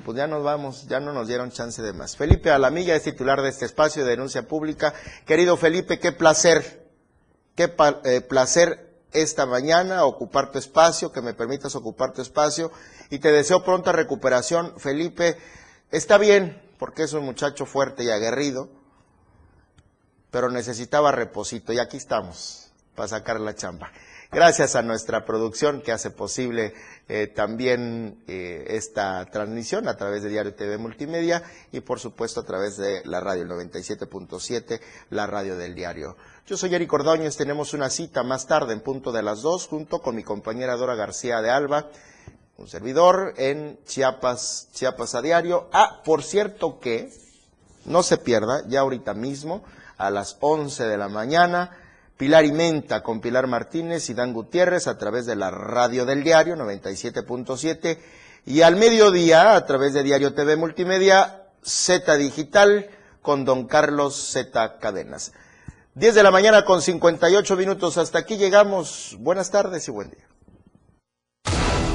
Pues ya nos vamos, ya no nos dieron chance de más. Felipe Alamilla es titular de este espacio de denuncia pública. Querido Felipe, qué placer, qué eh, placer esta mañana, ocupar tu espacio, que me permitas ocupar tu espacio y te deseo pronta recuperación. Felipe, está bien, porque es un muchacho fuerte y aguerrido, pero necesitaba reposito y aquí estamos para sacar la chamba. Gracias a nuestra producción que hace posible eh, también eh, esta transmisión a través de Diario TV Multimedia y por supuesto a través de la radio, el 97.7, la radio del diario. Yo soy Eric Ordóñez, tenemos una cita más tarde en punto de las dos junto con mi compañera Dora García de Alba, un servidor en Chiapas, Chiapas a diario. Ah, por cierto que no se pierda, ya ahorita mismo, a las 11 de la mañana, Pilar y Menta con Pilar Martínez y Dan Gutiérrez a través de la radio del diario 97.7 y al mediodía a través de Diario TV Multimedia Z Digital con Don Carlos Z Cadenas. 10 de la mañana con 58 minutos. Hasta aquí llegamos. Buenas tardes y buen día.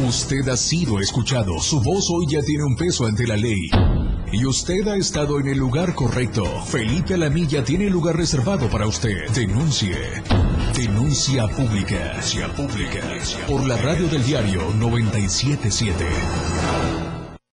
Usted ha sido escuchado. Su voz hoy ya tiene un peso ante la ley. Y usted ha estado en el lugar correcto. Felipe Alamilla tiene lugar reservado para usted. Denuncie. Denuncia pública. Denuncia pública. Por la radio del diario 977.